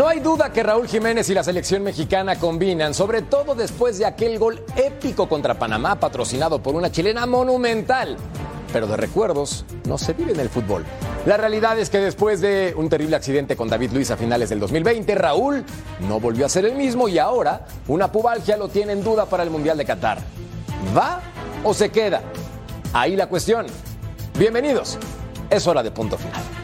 No hay duda que Raúl Jiménez y la selección mexicana combinan, sobre todo después de aquel gol épico contra Panamá patrocinado por una chilena monumental. Pero de recuerdos no se vive en el fútbol. La realidad es que después de un terrible accidente con David Luis a finales del 2020, Raúl no volvió a ser el mismo y ahora una pubalgia lo tiene en duda para el Mundial de Qatar. ¿Va o se queda? Ahí la cuestión. Bienvenidos. Es hora de punto final.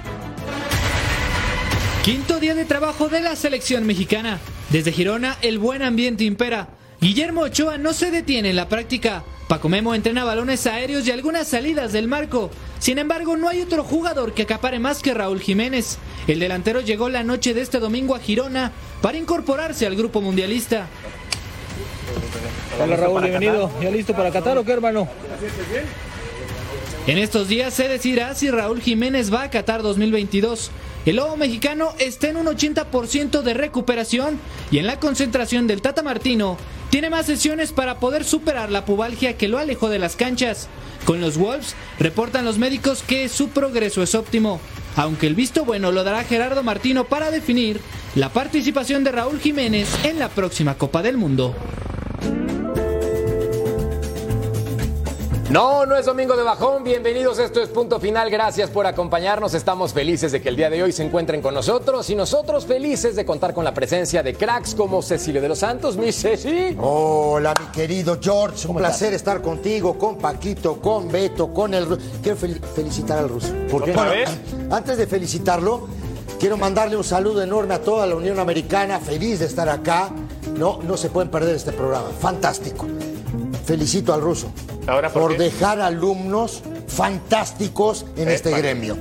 Quinto día de trabajo de la selección mexicana. Desde Girona el buen ambiente impera. Guillermo Ochoa no se detiene en la práctica. Paco Memo entrena balones aéreos y algunas salidas del marco. Sin embargo, no hay otro jugador que acapare más que Raúl Jiménez. El delantero llegó la noche de este domingo a Girona para incorporarse al grupo mundialista. Hola Raúl, bienvenido. ¿Ya listo para Qatar o qué, hermano? En estos días se decidirá si Raúl Jiménez va a Qatar 2022. El lobo mexicano está en un 80% de recuperación y en la concentración del Tata Martino tiene más sesiones para poder superar la pubalgia que lo alejó de las canchas. Con los Wolves reportan los médicos que su progreso es óptimo, aunque el visto bueno lo dará Gerardo Martino para definir la participación de Raúl Jiménez en la próxima Copa del Mundo. No, no es domingo de bajón. Bienvenidos, esto es punto final. Gracias por acompañarnos. Estamos felices de que el día de hoy se encuentren con nosotros y nosotros felices de contar con la presencia de cracks como Cecilio de los Santos, mi Ceci. Hola, mi querido George. Un placer estar contigo, con Paquito, con Beto, con el. Quiero fel- felicitar al ruso. ¿Por qué? Bueno, antes de felicitarlo, quiero mandarle un saludo enorme a toda la Unión Americana. Feliz de estar acá. No, no se pueden perder este programa. Fantástico. Felicito al ruso. ¿Ahora por dejar alumnos fantásticos en este gremio.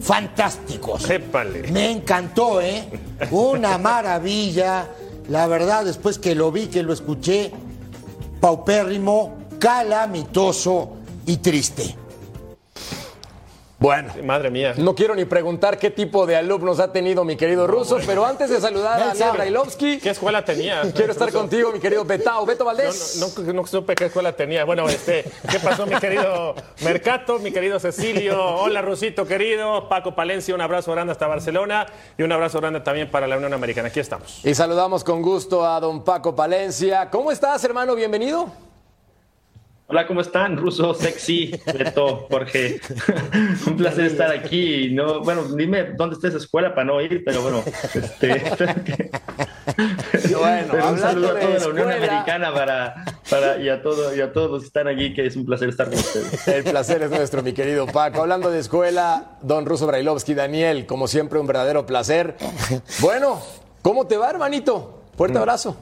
Fantásticos. Épale. Me encantó, ¿eh? Una maravilla. La verdad, después que lo vi, que lo escuché, paupérrimo, calamitoso y triste. Bueno, Madre mía. no quiero ni preguntar qué tipo de alumnos ha tenido mi querido Ruso, pero antes de saludar a sabe. Brailovsky, ¿Qué escuela tenía? quiero estar Ruso? contigo, mi querido Betao. Beto Valdés. no, no- no supe qué escuela tenía. Bueno, este, ¿qué pasó, mi querido Mercato, mi querido Cecilio? Hola, Rusito, querido. Paco Palencia, un abrazo grande hasta Barcelona y un abrazo grande también para la Unión Americana. Aquí estamos. Y saludamos con gusto a don Paco Palencia. ¿Cómo estás, hermano? Bienvenido. Hola, ¿cómo están? Ruso, sexy, Beto, Jorge. Un placer estar aquí. No, bueno, dime dónde está esa escuela para no ir, pero bueno, este, Bueno, pero un saludo a toda la Unión. Americana para, para, y, a todo, y a todos los que están aquí, que es un placer estar con ustedes. El placer es nuestro, mi querido Paco. Hablando de escuela, don Ruso Brailovsky, Daniel, como siempre, un verdadero placer. Bueno, ¿cómo te va, hermanito? Fuerte abrazo.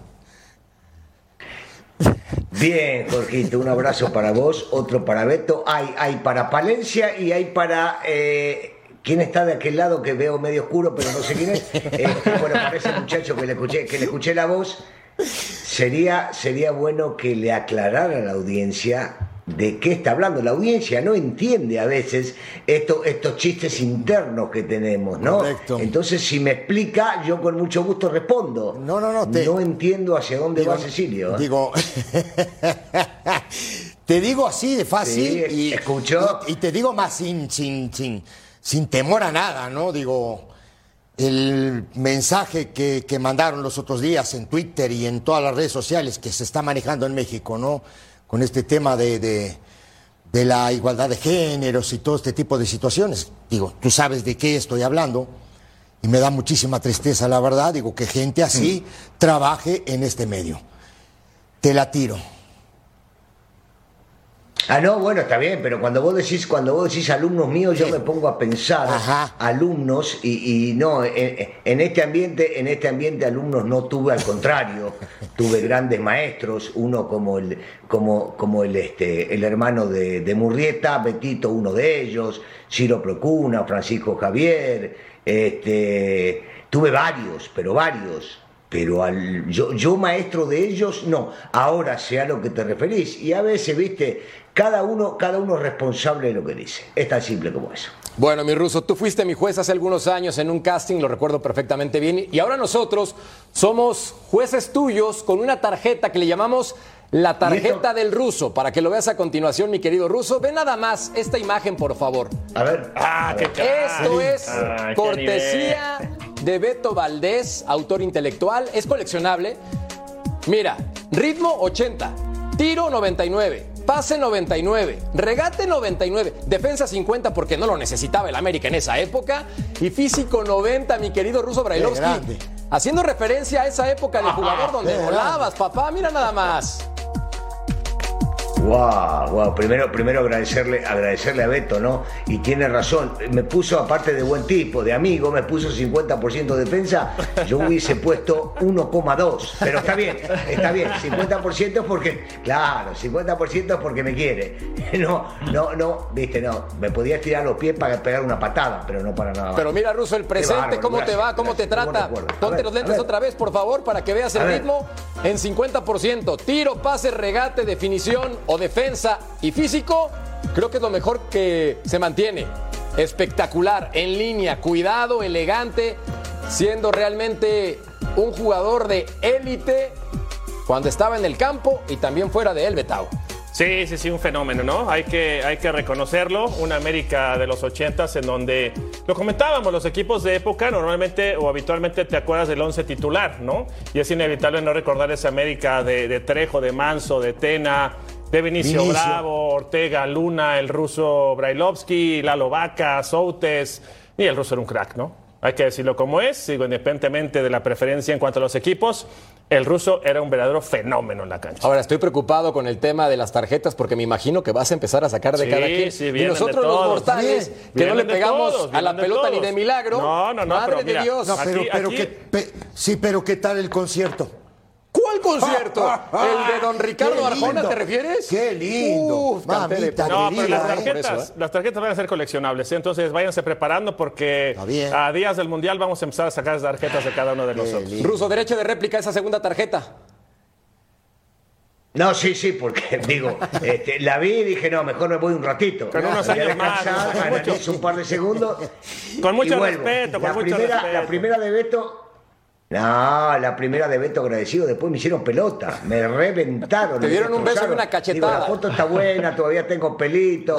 Bien, Jorgito, un abrazo para vos, otro para Beto, hay, hay para Palencia y hay para... eh, ¿Quién está de aquel lado que veo medio oscuro, pero no sé quién es? Eh, bueno, para ese muchacho que le escuché, que le escuché la voz, sería, sería bueno que le aclarara a la audiencia de qué está hablando. La audiencia no entiende a veces esto, estos chistes internos que tenemos, ¿no? Correcto. Entonces, si me explica, yo con mucho gusto respondo. No, no, no, te- No entiendo hacia dónde Digo, va Cecilio. ¿eh? Digo, te digo así de fácil Sí, y, escuchó. y, y te digo más sin, sin, sin, sin temor a nada, ¿no? Digo, el mensaje que, que mandaron los otros días en Twitter y en todas las redes sociales que se está manejando en México, ¿no? Con este tema de, de, de la igualdad de géneros y todo este tipo de situaciones. Digo, tú sabes de qué estoy hablando. Y me da muchísima tristeza, la verdad, digo, que gente así trabaje en este medio. Te la tiro. Ah, no, bueno, está bien, pero cuando vos decís, cuando vos decís alumnos míos, yo me pongo a pensar Ajá. alumnos y, y no, en, en este ambiente, en este ambiente alumnos no tuve, al contrario, tuve grandes maestros, uno como el, como, como el este, el hermano de, de Murrieta, Betito, uno de ellos, Ciro Procuna, Francisco Javier, este, tuve varios, pero varios. Pero al, yo, yo maestro de ellos, no. Ahora sea lo que te referís. Y a veces, viste, cada uno, cada uno es responsable de lo que dice. Es tan simple como eso. Bueno, mi ruso, tú fuiste mi juez hace algunos años en un casting, lo recuerdo perfectamente bien, y ahora nosotros somos jueces tuyos con una tarjeta que le llamamos la tarjeta del ruso, para que lo veas a continuación, mi querido ruso. Ve nada más esta imagen, por favor. A ver. Ah, qué Esto es Ah, qué cortesía de Beto Valdés, autor intelectual, es coleccionable. Mira, ritmo 80, tiro 99, pase 99, regate 99, defensa 50 porque no lo necesitaba el América en esa época y físico 90, mi querido Ruso Brailovsky. Haciendo referencia a esa época de jugador donde volabas, papá, mira nada más. Wow, wow. Primero, primero agradecerle, agradecerle a Beto, ¿no? Y tiene razón. Me puso, aparte de buen tipo, de amigo, me puso 50% de defensa. Yo hubiese puesto 1,2. Pero está bien, está bien. 50% es porque, claro, 50% es porque me quiere. No, no, no, viste, no. Me podía estirar los pies para pegar una patada, pero no para nada. más. Pero mira, Ruso, el presente, ¿cómo te va? ¿Cómo te gracias. Trata? Ponte ver, los lentes otra vez, por favor, para que veas el ritmo en 50%. Tiro, pase, regate, definición o defensa y físico, creo que es lo mejor que se mantiene. Espectacular, en línea, cuidado, elegante, siendo realmente un jugador de élite cuando estaba en el campo y también fuera de él, Betao. Sí, sí, sí, un fenómeno, ¿no? Hay que, hay que reconocerlo. Una América de los 80 en donde, lo comentábamos, los equipos de época normalmente o habitualmente te acuerdas del 11 titular, ¿no? Y es inevitable no recordar esa América de, de Trejo, de Manso, de Tena, de Vinicio, Vinicio. Bravo, Ortega, Luna, el ruso Brailovsky, Lalo Vaca, Soutes. Y el ruso era un crack, ¿no? Hay que decirlo como es, digo, independientemente de la preferencia en cuanto a los equipos, el ruso era un verdadero fenómeno en la cancha. Ahora estoy preocupado con el tema de las tarjetas porque me imagino que vas a empezar a sacar de Sí, cada quien. sí, y nosotros los mortales que no le pegamos todos, a la pelota ni de milagro. No, no, no, Madre pero de mira, Dios. No, pero, Aquí- pero aquí- pe- sí, pero ¿qué tal el concierto? ¿Cuál concierto? ¿El de don Ricardo Arjona te refieres? Qué lindo. Uf, Mamita. No, pero las ¿eh? tarjetas, ¿eh? las tarjetas van a ser coleccionables, ¿eh? entonces váyanse preparando porque a días del Mundial vamos a empezar a sacar las tarjetas de cada uno de nosotros. lindo. Ruso, derecho de réplica esa segunda tarjeta. No, sí, sí, porque digo, este, la vi y dije, no, mejor me voy un ratito. Con unos años más, con mucho- analizo un par de segundos. Con mucho respeto, con la mucho primera, respeto. La primera de Beto. No, la primera de Beto agradecido, después me hicieron pelota, me reventaron. Te dieron un beso y una cachetada. Digo, la foto está buena, todavía tengo pelito,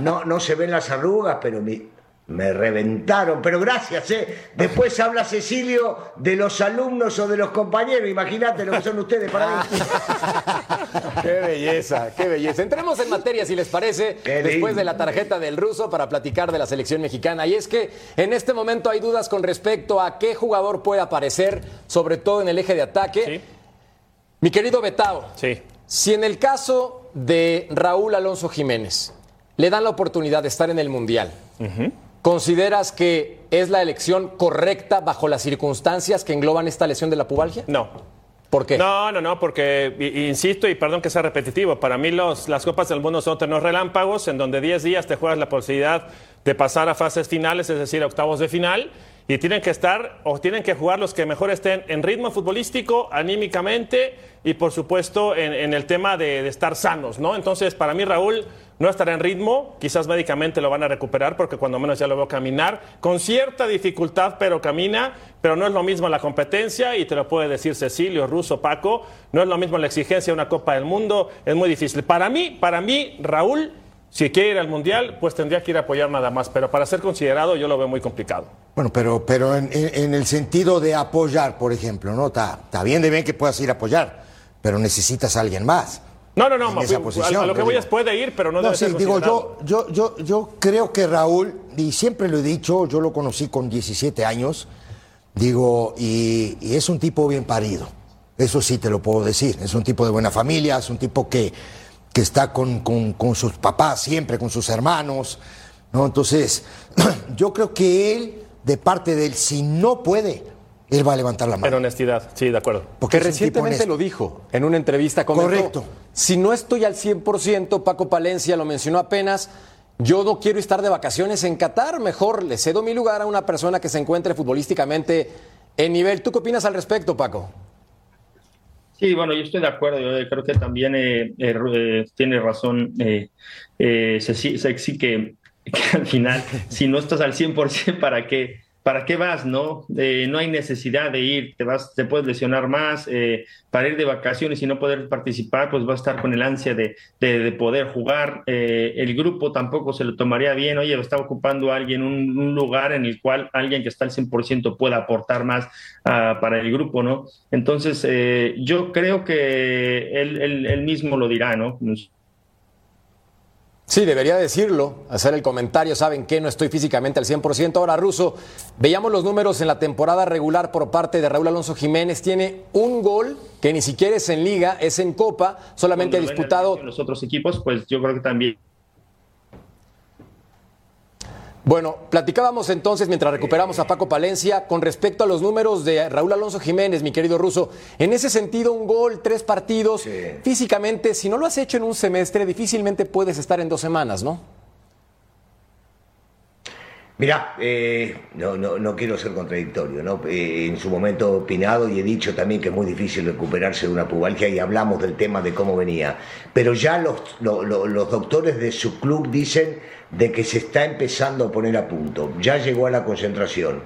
no, no se ven las arrugas, pero mi- me reventaron. Pero gracias, ¿eh? Después habla Cecilio de los alumnos o de los compañeros, imagínate lo que son ustedes para mí. Qué belleza, qué belleza. Entremos en materia, si les parece, Qué después lindo. de la tarjeta del ruso para platicar de la selección mexicana. Y es que en este momento hay dudas con respecto a qué jugador puede aparecer, sobre todo en el eje de ataque. Sí, Mi querido Betao, sí. si en el caso de Raúl Alonso Jiménez le dan la oportunidad de estar en el Mundial, ¿consideras que es la elección correcta bajo las circunstancias que engloban esta lesión de la pubalgia? No. ¿Por qué? No, no, no, porque, insisto, y perdón que sea repetitivo, para mí los, las Copas del Mundo son torneos relámpagos, en donde 10 días te juegas la posibilidad de pasar a fases finales, es decir, a octavos de final, y tienen que estar, o tienen que jugar los que mejor estén en ritmo futbolístico, anímicamente, y por supuesto en, en el tema de, de estar sanos, ¿no? Entonces, para mí, Raúl no estará en ritmo, quizás médicamente lo van a recuperar, porque cuando menos ya lo veo caminar, con cierta dificultad, pero camina, pero no es lo mismo la competencia, y te lo puede decir Cecilio, Russo, Paco, no es lo mismo la exigencia de una Copa del Mundo, es muy difícil. Para mí, para mí, Raúl, si quiere ir al Mundial, pues tendría que ir a apoyar nada más, pero para ser considerado yo lo veo muy complicado. Bueno, pero, pero en, el sentido de apoyar, por ejemplo, ¿no? Está bien de bien que puedas ir a apoyar, pero necesitas a alguien más. No, no, no, En esa posición, a, lo que voy es puede ir, pero no, No, debe sí, ser digo, yo, yo, yo, yo creo que Raúl, y siempre lo he dicho, yo lo conocí con 17 años, digo, y, y es un tipo bien parido. Eso sí te lo puedo decir. Es un tipo de buena familia, es un tipo que, que está con, con, con sus papás siempre, con sus hermanos, ¿no? Entonces, yo creo que él, de parte de él, si no puede, él va a levantar la En mano. honestidad, sí, de acuerdo. Porque Que recientemente lo dijo en una entrevista con Correcto. Si no estoy al 100%, Paco Palencia lo mencionó apenas, yo no quiero estar de vacaciones en Qatar, mejor le cedo mi lugar a una persona que se encuentre futbolísticamente en nivel. ¿Tú qué opinas al respecto, Paco? Sí, bueno, yo estoy de acuerdo. Yo creo que también eh, eh, eh, tiene razón eh, eh, Sexy que, que al final, si no estás al 100%, ¿para qué? ¿Para qué vas? No, Eh, no hay necesidad de ir, te vas, te puedes lesionar más, eh, para ir de vacaciones y no poder participar, pues va a estar con el ansia de, de- de poder jugar. Eh, el grupo tampoco se lo tomaría bien, oye, está ocupando alguien un, un lugar en el cual alguien que está al 100% pueda aportar más ah, para el grupo, ¿no? Entonces, eh, yo creo que él, él- él mismo lo dirá, ¿no? Sí, debería decirlo, hacer el comentario, saben que no estoy físicamente al 100%. Ahora, Russo, veíamos los números en la temporada regular por parte de Raúl Alonso Jiménez. Tiene un gol que ni siquiera es en liga, es en copa, solamente ha disputado los otros equipos, pues yo creo que también Bueno, platicábamos entonces mientras recuperamos a Paco Palencia con respecto a los números de Raúl Alonso Jiménez, mi querido Ruso. En ese sentido, un gol, tres partidos. Físicamente, si no lo has hecho en un semestre, difícilmente puedes estar en dos semanas, ¿no? Mirá, eh, no, no, no quiero ser contradictorio, ¿no? Eh, en su momento he opinado y he dicho también que es muy difícil recuperarse de una pubalgia y hablamos del tema de cómo venía. Pero ya los, lo- lo- los doctores de su club dicen de que se está empezando a poner a punto. Ya llegó a la concentración.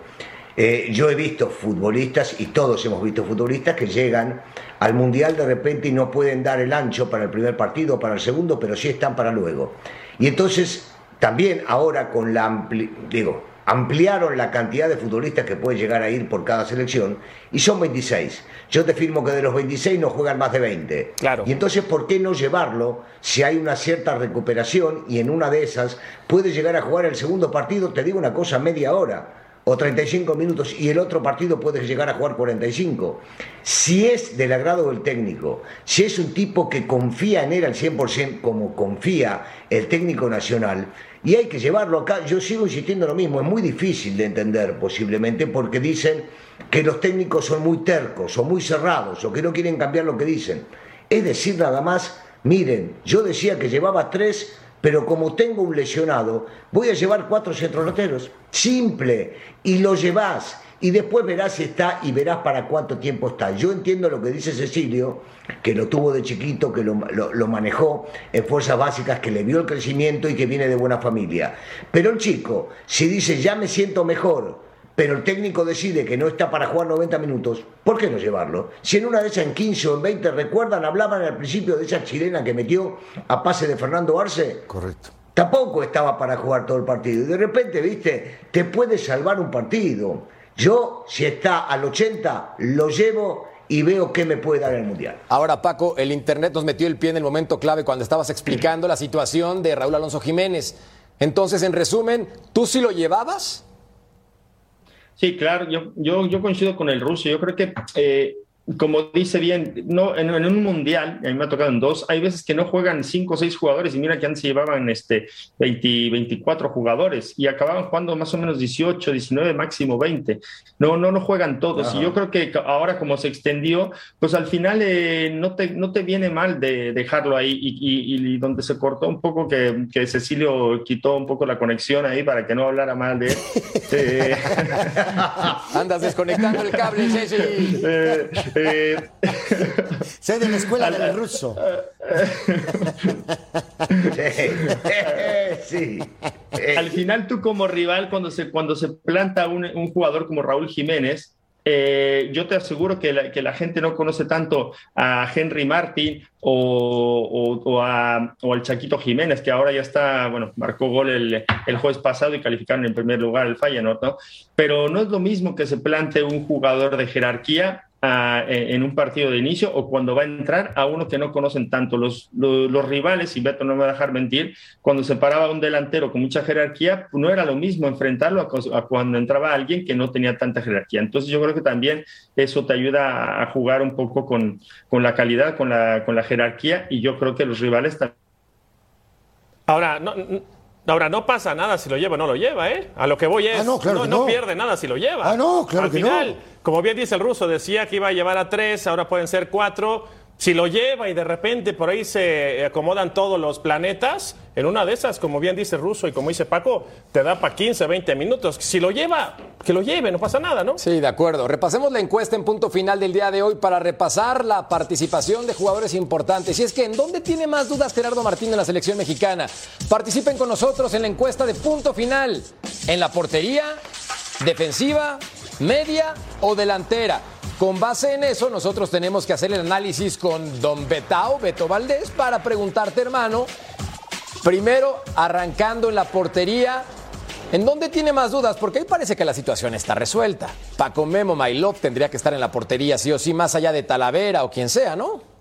Eh, yo he visto futbolistas, y todos hemos visto futbolistas, que llegan al Mundial de repente y no pueden dar el ancho para el primer partido para el segundo, pero sí están para luego. Y entonces, también ahora con la ampli- digo, ampliaron la cantidad de futbolistas que puede llegar a ir por cada selección y son 26. Yo te firmo que de los 26 no juegan más de 20. Claro. Y entonces, ¿por qué no llevarlo si hay una cierta recuperación y en una de esas puede llegar a jugar el segundo partido, te digo una cosa, media hora? o 35 minutos y el otro partido puede llegar a jugar 45. Si es del agrado del técnico, si es un tipo que confía en él al 100% como confía el técnico nacional, y hay que llevarlo acá, yo sigo insistiendo en lo mismo, es muy difícil de entender posiblemente porque dicen que los técnicos son muy tercos o muy cerrados o que no quieren cambiar lo que dicen. Es decir, nada más, miren, yo decía que llevaba tres pero como tengo un lesionado, voy a llevar cuatro centrodelanteros. Simple. Y lo llevas. Y después verás si está y verás para cuánto tiempo está. Yo entiendo lo que dice Cecilio, que lo tuvo de chiquito, que lo, lo- lo manejó en fuerzas básicas, que le vio el crecimiento y que viene de buena familia. Pero el chico, si dice ya me siento mejor, pero el técnico decide que no está para jugar 90 minutos, ¿por qué no llevarlo? Si en una de esas en 15 o en 20, ¿recuerdan? Hablaban al principio de esa chilena que metió a pase de Fernando Arce. Correcto. Tampoco estaba para jugar todo el partido. Y de repente, viste, te puede salvar un partido. Yo, si está al 80, lo llevo y veo qué me puede dar el Mundial. Ahora, Paco, el Internet nos metió el pie en el momento clave cuando estabas explicando la situación de Raúl Alonso Jiménez. Entonces, en resumen, ¿tú sí lo llevabas? Sí, claro, yo, yo, yo coincido con el ruso. Yo creo que, eh, como dice bien, no, en, en un mundial, a mí me ha tocado en dos, hay veces que no juegan cinco o seis jugadores y mira que antes se llevaban este, 20, 24 jugadores y acababan jugando más o menos 18, 19, máximo 20. No, no, no juegan todos. Y yo creo que ahora como se extendió, pues al final eh, no, te, no te viene mal de dejarlo ahí y, y- y donde se cortó un poco que, que Cecilio quitó un poco la conexión ahí para que no hablara mal de él. Eh, Andas desconectando el cable, Ceci. eh, eh, Sé de la escuela del ruso. sí. Al final tú como rival, cuando se, cuando se planta un, un jugador como Raúl Jiménez, eh, yo te aseguro que la, que la gente no conoce tanto a Henry Martin o, o- o a- o al Chaquito Jiménez, que ahora ya está, bueno, marcó gol el, el jueves pasado y calificaron en primer lugar el Feyenoord, ¿no? Pero no es lo mismo que se plante un jugador de jerarquía a, en un partido de inicio o cuando va a entrar a uno que no conocen tanto. Los, los, los, rivales, y Beto no me va a dejar mentir, cuando se paraba un delantero con mucha jerarquía, no era lo mismo enfrentarlo a, a, cuando entraba alguien que no tenía tanta jerarquía. Entonces yo creo que también eso te ayuda a jugar un poco con, con la calidad, con la, con la jerarquía, y yo creo que los rivales también. Ahora, no, Ahora, no pasa nada si lo lleva o no lo lleva, ¿eh? A lo que voy es, ah, no, claro no, no. no, pierde nada si lo lleva. Ah, no, claro Al que final, no. como bien dice el ruso, decía que iba a llevar a tres, ahora pueden ser cuatro. Si lo lleva y de repente por ahí se acomodan todos los planetas, en una de esas, como bien dice el ruso y como dice Paco, te da para 15, 20 minutos. Si lo lleva, que lo lleve, no pasa nada, ¿no? Sí, de acuerdo. Repasemos la encuesta en punto final del día de hoy para repasar la participación de jugadores importantes. Y es que, ¿en dónde tiene más dudas Gerardo Martín en la selección mexicana? Participen con nosotros en la encuesta de punto final. ¿En la portería, defensiva, media o delantera? Con base en eso, nosotros tenemos que hacer el análisis con don Betao, Beto Valdés, para preguntarte, hermano, primero arrancando en la portería, ¿en dónde tiene más dudas? Porque ahí parece que la situación está resuelta. Paco Memo, Mailov tendría que estar en la portería sí o sí, más allá de Talavera o quien sea, ¿no?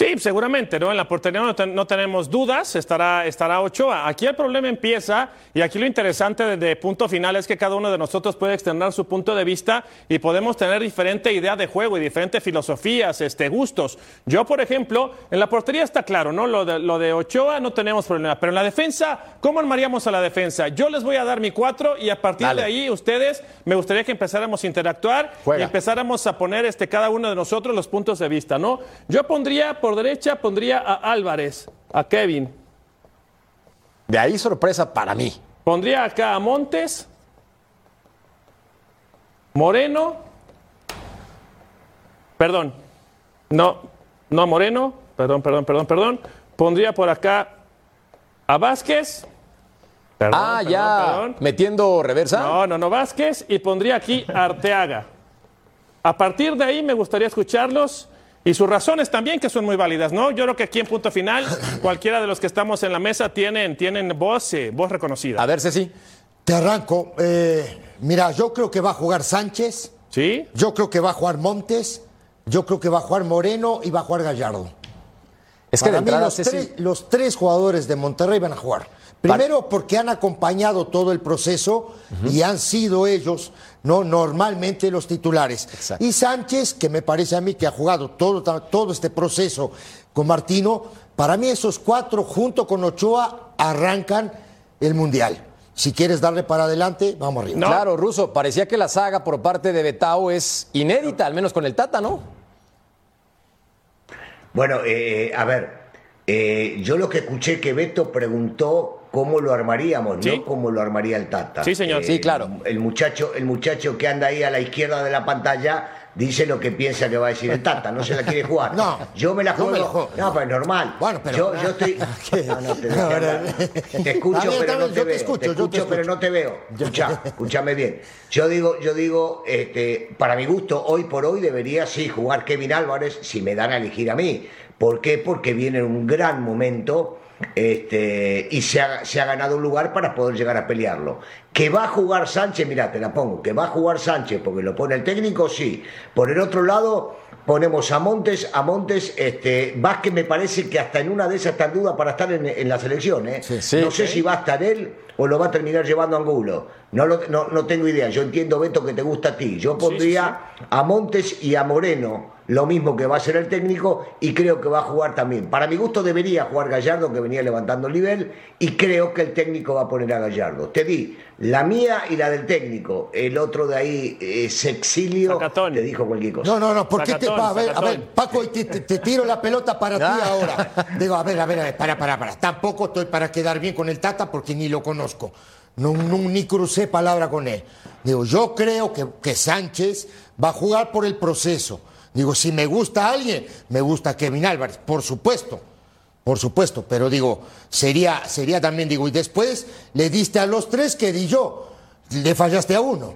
Sí, seguramente, ¿no? En la portería no, ten, no, tenemos dudas, estará, estará Ochoa. Aquí el problema empieza, y aquí lo interesante desde de punto final es que cada uno de nosotros puede externar su punto de vista y podemos tener diferente idea de juego y diferentes filosofías, este, gustos. Yo, por ejemplo, en la portería está claro, ¿no? Lo de, lo de Ochoa no tenemos problema, pero en la defensa, ¿cómo armaríamos a la defensa? Yo les voy a dar mi cuatro y a partir Dale. de ahí ustedes, me gustaría que empezáramos a interactuar Juega. y empezáramos a poner este, cada uno de nosotros los puntos de vista, ¿no? Yo pondría por derecha pondría a Álvarez, a Kevin. De ahí sorpresa para mí. Pondría acá a Montes, Moreno, perdón, no, no a Moreno, perdón, perdón, perdón, perdón. Pondría por acá a Vázquez. Perdón, ah, perdón, ya, perdón. metiendo reversa. No, no, no, Vázquez. Y pondría aquí a Arteaga. A partir de ahí me gustaría escucharlos y sus razones también que son muy válidas, ¿no? Yo creo que aquí en punto final, cualquiera de los que estamos en la mesa tienen, tienen voz, eh, voz reconocida. A ver, Ceci. Te arranco. Eh, mira, yo creo que va a jugar Sánchez. ¿Sí? Yo creo que va a jugar Montes. Yo creo que va a jugar Moreno y va a jugar Gallardo. Es que Para de mí entrada, los, Ceci... tres, los tres jugadores de Monterrey van a jugar. Primero porque han acompañado todo el proceso uh -huh. y han sido ellos no normalmente los titulares. Exacto. Y Sánchez, que me parece a mí que ha jugado todo, todo este proceso con Martino, para mí esos cuatro junto con Ochoa arrancan el Mundial. Si quieres darle para adelante, vamos arriba. No. Claro, Ruso, parecía que la saga por parte de Betao es inédita, al menos con el Tata, ¿no? Bueno, eh, a ver, eh, yo lo que escuché que Beto preguntó cómo lo armaríamos, ¿Sí? no cómo lo armaría el Tata. Sí, señor. Eh, sí, claro. El muchacho, el muchacho que anda ahí a la izquierda de la pantalla dice lo que piensa que va a decir el Tata, no se la quiere jugar. No, yo me la juego. me la juego. No, pero es normal. Bueno, pero yo, yo estoy. No, no, te, te escucho, pero no te yo veo. te escucho, te te pero no te veo. Escucha, escúchame bien. Yo digo, yo digo, este, para mi gusto, hoy por hoy debería sí jugar Kevin Álvarez si me dan a elegir a mí. ¿Por qué? Porque viene en un gran momento este, y se ha, se ha, ganado un lugar para poder llegar a pelearlo. Que va a jugar Sánchez, mira, te la pongo, que va a jugar Sánchez porque lo pone el técnico, sí. Por el otro lado, ponemos a Montes, a Montes, este, Vázquez me parece que hasta en una de esas está en duda para estar en, en la selección, ¿eh? Sí, sí, no sé sí. si va a estar él o lo va a terminar llevando Angulo. No, lo, no, no tengo idea. Yo entiendo, Beto, que te gusta a ti. Yo pondría sí, sí, a Montes y a Moreno lo mismo que va a ser el técnico y creo que va a jugar también. Para mi gusto debería jugar Gallardo, que venía levantando el nivel, y creo que el técnico va a poner a Gallardo. Te di la mía y la del técnico. El otro de ahí, eh, Sexilio, Sacatón. te dijo cualquier cosa. No, no, no, ¿por qué te Sacatón, a ver, a ver, Paco, te, te, te tiro la pelota para ti Ah. ahora. Digo, a ver, a ver, a ver, para, para, para. Tampoco estoy para quedar bien con el Tata porque ni lo conozco. No, no, ni crucé palabra con él. Digo, yo creo que, que Sánchez va a jugar por el proceso. Digo, si me gusta alguien, me gusta Kevin Álvarez, por supuesto, por supuesto, pero digo, sería, sería también, digo, y después le diste a los tres que di yo, le fallaste a uno.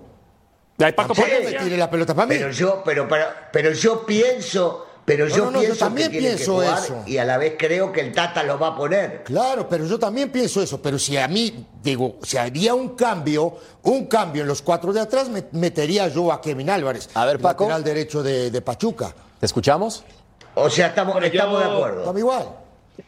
Paco Palencia. me tire la pelota para mí. Pero yo, pero, para, pero yo pienso, Pero No, yo no, no, yo pienso también que pienso que jugar eso. y a la vez creo que el Tata lo va a poner. Claro, pero yo también pienso eso. Pero si a mí, digo, si haría un cambio, un cambio en los cuatro de atrás, me- metería yo a Kevin Álvarez. A ver, el Paco. Lateral derecho de, de Pachuca. ¿Te escuchamos? O sea, estamos, Bueno, yo- estamos de acuerdo. Estamos igual.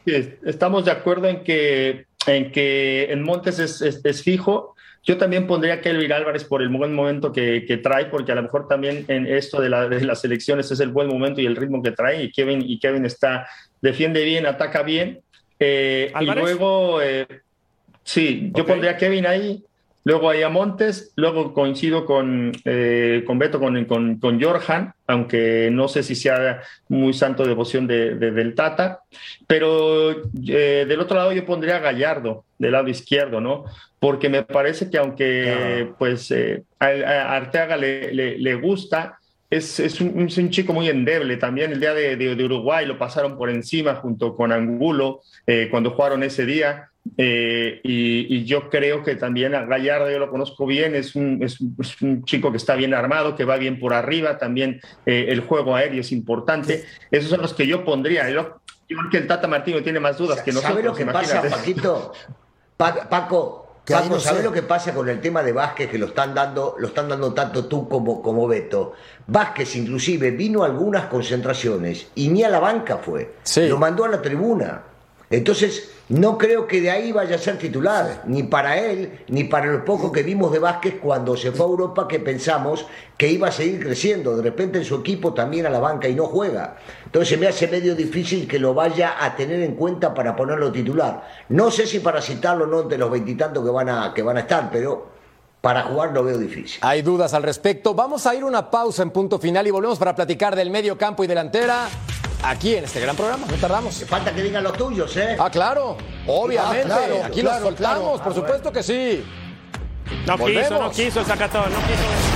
Sí, Estamos de acuerdo en que en que en Montes es, es- es fijo. Yo también pondría a Kelvin Álvarez por el buen momento que, que trae, porque a lo mejor también en esto de, la- de las elecciones es el buen momento y el ritmo que trae. Y Kevin, y Kevin está, defiende bien, ataca bien. Eh, y luego, eh, sí, yo pondría a Kevin ahí, luego ahí a Montes, luego coincido con, eh, con Beto, con, con, con Jorjan, aunque no sé si sea muy santo devoción de, de- del Tata. Pero eh, del otro lado yo pondría a Gallardo, del lado izquierdo, ¿no? Porque me parece que aunque pues eh, a, a Arteaga le, le- le gusta, es, es, un, es un chico muy endeble. También el día de, de- de Uruguay lo pasaron por encima junto con Angulo eh, cuando jugaron ese día. Eh, y, y yo creo que también a Gallardo yo lo conozco bien, es un, es un- chico que está bien armado, que va bien por arriba, también eh, el juego aéreo es importante. Esos son los que yo pondría. Yo, yo creo que el Tata Martino tiene más dudas que nosotros. ¿Sabes lo que pasa, imagínate. Paquito? Pa- Paco, Que Paco, no ¿sabes sé. lo que pasa con el tema de Vázquez que lo están dando, lo están dando tanto tú como, como Beto? Vázquez inclusive vino a algunas concentraciones y ni a la banca fue. Sí. Lo mandó a la tribuna. Entonces, no creo que de ahí vaya a ser titular, ni para él, ni para lo poco que vimos de Vázquez cuando se fue a Europa, que pensamos que iba a seguir creciendo. De repente en su equipo también a la banca y no juega. Entonces se me hace medio difícil que lo vaya a tener en cuenta para ponerlo titular. No sé si para citarlo o no entre los veintitantos que van a, que van a estar, pero para jugar lo veo difícil. Hay dudas al respecto. Vamos a ir a una pausa en punto final y volvemos para platicar del medio campo y delantera aquí en este gran programa. No tardamos. Falta que digan los tuyos, ¿eh? Ah, claro. Obviamente. Ah, claro, aquí claro, los soltamos, claro. por supuesto que sí. No quiso, no Volvemos. quiso el sacatón, no quiso.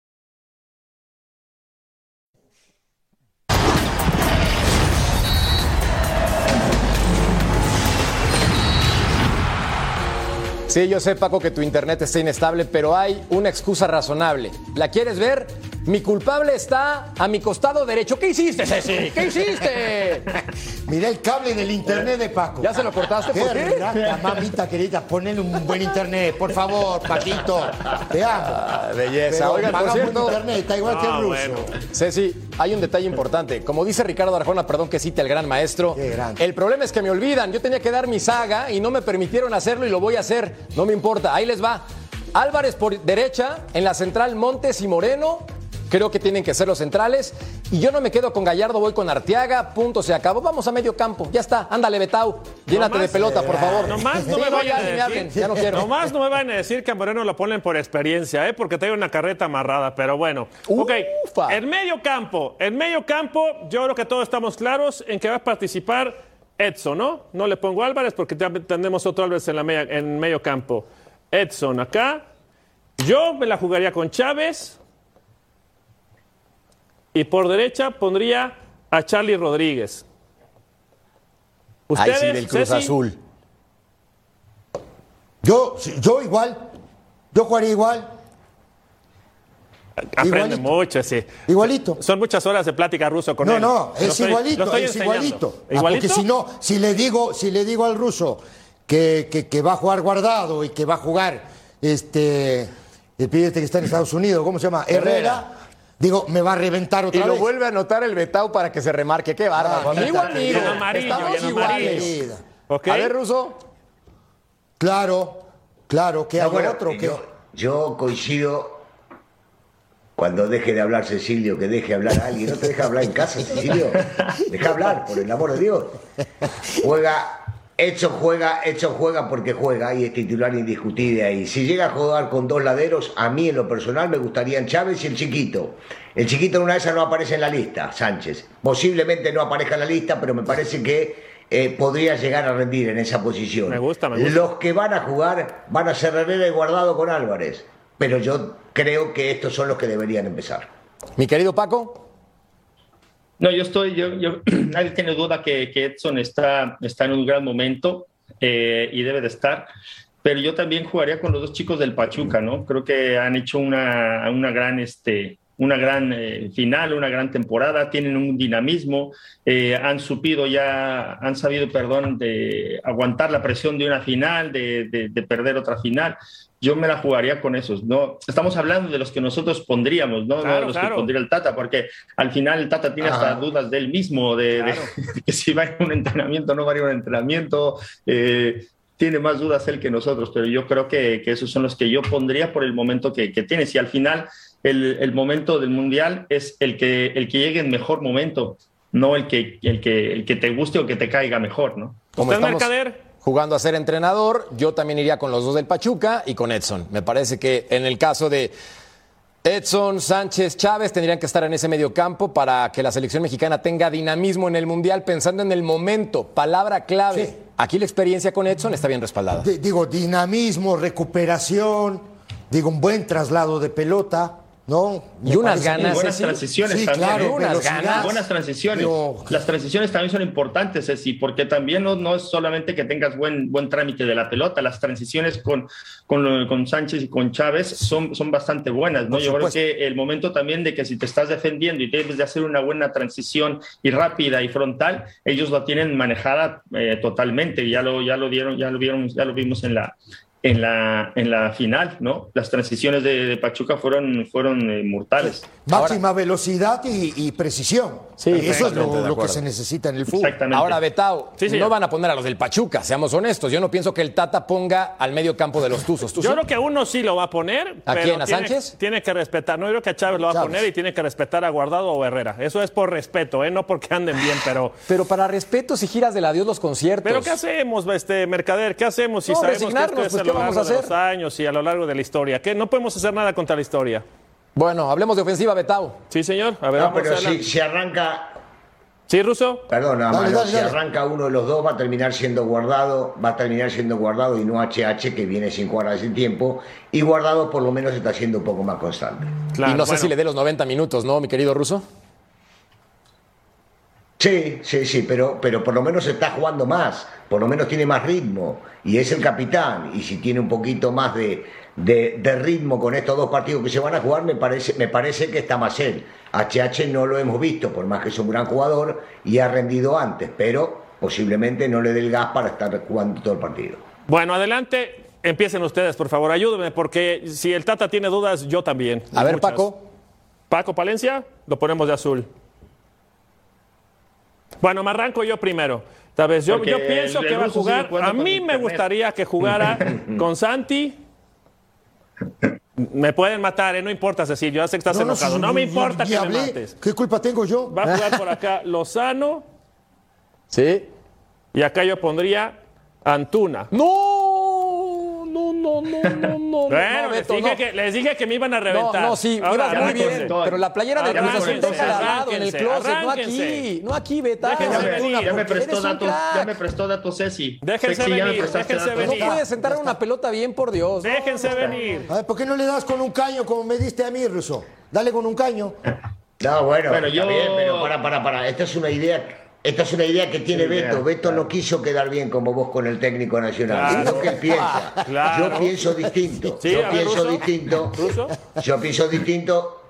Sí, yo sé, Paco, que tu internet está inestable, pero hay una excusa razonable. ¿La quieres ver? Mi culpable está a mi costado derecho. ¿Qué hiciste, Ceci? ¿Qué hiciste? Mira el cable del internet de Paco. ¿Ya se lo cortaste? ¿Por qué? mamita querida, ponle un buen internet, por favor, Paquito. Te amo. Ah, belleza. Pero Oigan, por paga buen cierto, internet, está igual que el Ah, ruso. bueno. Ceci, hay un detalle importante. Como dice Ricardo Arjona, perdón que cite al gran maestro, Qué grande. el problema es que me olvidan. Yo tenía que dar mi saga y no me permitieron hacerlo y lo voy a hacer. No me importa. Ahí les va. Álvarez por derecha, en la central Montes y Moreno. Creo que tienen que ser los centrales. Y yo no me quedo con Gallardo, voy con Arteaga. Punto, se acabó. Vamos a medio campo. Ya está. Ándale, Betau. Llénate de pelota, por favor. Nomás no Sí, me ya, vayan a decir, ya no quiero. nomás no me vayan a decir que a Moreno lo ponen por experiencia, ¿eh? porque trae una carreta amarrada, pero bueno. Ok, Ufa. en medio campo, en medio campo, yo creo que todos estamos claros en que va a participar Edson, ¿no? No le pongo Álvarez porque ya tenemos otro Álvarez en, la media- en medio campo. Edson acá. Yo me la jugaría con Chávez. Y por derecha pondría a Charlie Rodríguez. Ahí sí, Ustedes, del Cruz Ceci, Azul. Yo, yo igual. Yo jugaría igual. Aprende Igualito. mucho, sí. Igualito. Son muchas horas de plática ruso con No, él. no, Lo es estoy- igualito, es igualito. Ah, ¿Igualito? porque si no, si le digo, si le digo al ruso que, que- que va a jugar guardado y que va a jugar este el pibe este que está en Estados Unidos, ¿cómo se llama? Herrera. Digo, me va a reventar Y otra lo vez. vuelve a anotar el Betau para que se remarque. Qué bárbaro. Ah, amigo, amigo. Estamos y iguales. A ver, Ruso. Claro, claro, que No, hago bueno, otro yo, yo coincido cuando deje de hablar Cecilio, que deje hablar a alguien. ¿No te deja hablar en casa, Cecilio? Deja hablar, por el amor de Dios. Juega Edson juega, Edson juega porque juega y es titular indiscutible ahí. Si llega a jugar con dos laderos, a mí en lo personal me gustarían Chávez y el chiquito. El chiquito en una de esas no aparece en la lista, Sánchez. Posiblemente no aparezca en la lista, pero me parece que eh, podría llegar a rendir en esa posición. Me gusta, me gusta. Los que van a jugar van a ser Herrera y Guardado con Álvarez. Pero yo creo que estos son los que deberían empezar. Mi querido Paco. No, yo estoy, yo, yo- nadie tiene duda que, que Edson está, está en un gran momento eh, y debe de estar, pero yo también jugaría con los dos chicos del Pachuca, ¿no? Creo que han hecho una, una gran, este, una gran eh, final, una gran temporada, tienen un dinamismo, eh, han supido ya, han sabido, perdón, de aguantar la presión de una final, de, de- de perder otra final. Yo me la jugaría con esos, ¿no? Estamos hablando de los que nosotros pondríamos, ¿no? no Claro, de los claro. que pondría el Tata, porque al final el Tata tiene hasta dudas de él mismo, de, de- de que si va a ir a un entrenamiento o no va a ir a un entrenamiento. eh, tiene más dudas él que nosotros, pero yo creo que, que esos son los que yo pondría por el momento que, que tienes. Y al final, el, el momento del Mundial es el que, el que llegue en mejor momento, no el que, el, que, el que te guste o que te caiga mejor, ¿no? Como ¿Usted, estamos Mercader? Jugando a ser entrenador, yo también iría con los dos del Pachuca y con Edson. Me parece que en el caso de Edson, Sánchez, Chávez tendrían que estar en ese medio campo para que la selección mexicana tenga dinamismo en el Mundial, pensando en el momento, palabra clave. Sí. Aquí la experiencia con Edson está bien respaldada. Di- Digo, dinamismo, recuperación, digo, un buen traslado de pelota, ¿no? Y unas ganas, buenas Ceci. transiciones Sí, también. claro, ¿eh? unas ganas. Buenas transiciones. Las transiciones también son importantes, Ceci, porque también no, no es solamente que tengas buen, buen trámite de la pelota, las transiciones con, con, con Sánchez y con Chávez son, son bastante buenas, ¿no? Por Yo creo que el momento también de que si te estás defendiendo y debes de hacer una buena transición y rápida y frontal, ellos la tienen manejada eh, totalmente, ya lo, ya lo dieron, ya lo vieron, ya lo vimos en la en la, en la final, ¿no? Las transiciones de, de Pachuca fueron, fueron eh, mortales. Máxima velocidad y, y precisión. Sí, eso es lo, que se necesita en el fútbol. Exactamente. Ahora, Betao, Sí, no van a poner a los del Pachuca, seamos honestos. Yo no pienso que el Tata ponga al medio campo de los Tuzos. ¿Tú Yo sí? creo que uno sí lo va a poner. ¿A pero quién, a tiene- Sánchez? Tiene que respetar. No, yo creo que a Chávez lo va a poner y tiene que respetar a Guardado o Herrera. Eso es por respeto, ¿eh? no porque anden bien, pero. Pero para respeto, si giras de la Dios los conciertos. Pero ¿qué hacemos, este Mercader? ¿Qué hacemos si No, sabemos que esto resignarnos, es pues, ¿qué vamos a de hacer? los años y a lo largo de la historia? ¿Qué? No podemos hacer nada contra la historia. Bueno, hablemos de ofensiva, Betao. Sí, señor. A ver, No, vamos pero si, si arranca, ¿Sí, Ruso? perdón, nada Dale, más, no, dale, si dale. arranca uno de los dos va a terminar siendo guardado, va a terminar siendo guardado y no HH que viene sin jugar hace tiempo y guardado por lo menos está siendo un poco más constante. Claro, y no sé si le dé los 90 minutos, ¿no, mi querido Ruso? Sí, sí, sí, pero, pero por lo menos está jugando más, por lo menos tiene más ritmo y es el capitán. Y si tiene un poquito más de, de- de ritmo con estos dos partidos que se van a jugar, me parece, me parece que está más él. HH no lo hemos visto, por más que es un gran jugador y ha rendido antes, pero posiblemente no le dé el gas para estar jugando todo el partido. Bueno, adelante. Empiecen ustedes, por favor. Ayúdenme, porque si el Tata tiene dudas, yo también. A ver, Muchas. Paco. Paco Palencia, lo ponemos de azul. Bueno, me arranco yo primero. Tal vez yo, yo pienso el- que va a jugar. A mí me gustaría que jugara con Santi. Me pueden matar, ¿eh? no importa, Cecilio. Ya sé que estás enojado. si- No me importa que me mates. ¿Qué culpa tengo yo? Va a jugar por acá Lozano Sí. y acá yo pondría Antuna. No, no, no, no, no, no. Bueno, no, les, dije no. que, les dije que me iban a No, reventar. no, sí, Ahora, ibas muy bien, pero la playera del Cruz Azul déjala al lado, en el closet, no aquí, no aquí. Déjense Ya me, venir, ya me prestó datos, ya me prestó datos Ceci. Déjense Ceci, ya me venir, déjense datos. No venir. puedes sentar una pelota bien, por Dios. Déjense venir. A ver, ¿por qué no le das con un caño como me diste a mí, Russo? Dale con un caño. No, bueno, Bueno, está yo- bien, pero para, para, para. Esta es una idea. Esta es una idea que tiene Sí, Beto. Beto claro. no quiso quedar bien como vos con el técnico nacional. Claro. Que piensa. Claro. Yo pienso distinto. Sí, yo pienso distinto. Yo pienso distinto